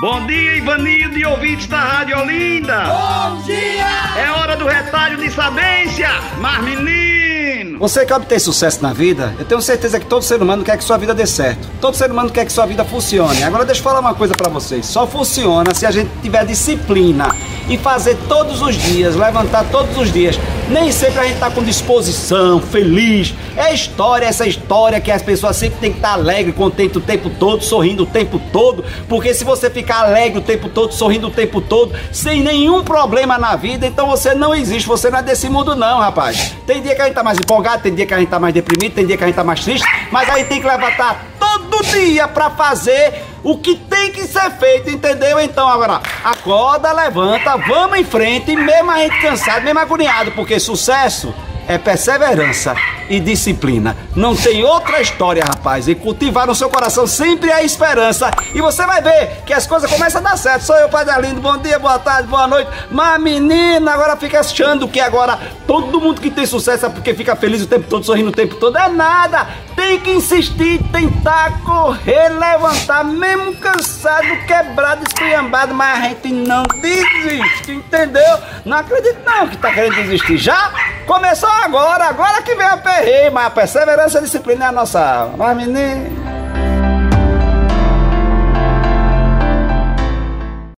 Bom dia, Ivanildo e ouvintes da Rádio Olinda. Bom dia! É hora do retalho de sabência, mas menino. Você quer obter sucesso na vida? Eu tenho certeza que todo ser humano quer que sua vida dê certo. Todo ser humano quer que sua vida funcione. Agora deixa eu falar uma coisa para vocês. Só funciona se a gente tiver disciplina e fazer todos os dias, levantar todos os dias. Nem sempre a gente tá com disposição, feliz. É história, essa história que as pessoas sempre têm que estar tá alegre, contente o tempo todo, sorrindo o tempo todo. Porque se você ficar alegre o tempo todo, sorrindo o tempo todo, sem nenhum problema na vida, então você não existe, você não é desse mundo não, rapaz. Tem dia que a gente tá mais empolgado, tem dia que a gente tá mais deprimido, tem dia que a gente tá mais triste, mas aí tem que levantar todo dia para fazer o que tem que ser feito, entendeu? Então agora, acorda, levanta, vamos em frente, mesmo a gente cansado, mesmo agoniado, porque sucesso é perseverança e disciplina. Não tem outra história, rapaz. E cultivar no seu coração sempre a esperança. E você vai ver que as coisas começam a dar certo. Sou eu, Padre Lindo. Bom dia, boa tarde, boa noite. Mas, menina, agora fica achando que agora todo mundo que tem sucesso é porque fica feliz o tempo todo, sorrindo o tempo todo. É nada. Tem que insistir, tentar correr, levantar, mesmo cansado, quebrado, esculhambado. Mas a gente não desiste, entendeu? Não acredito não que tá querendo desistir. Já Começou agora, agora que vem a perreio, mas a perseverança e a disciplina é a nossa. Mas menino.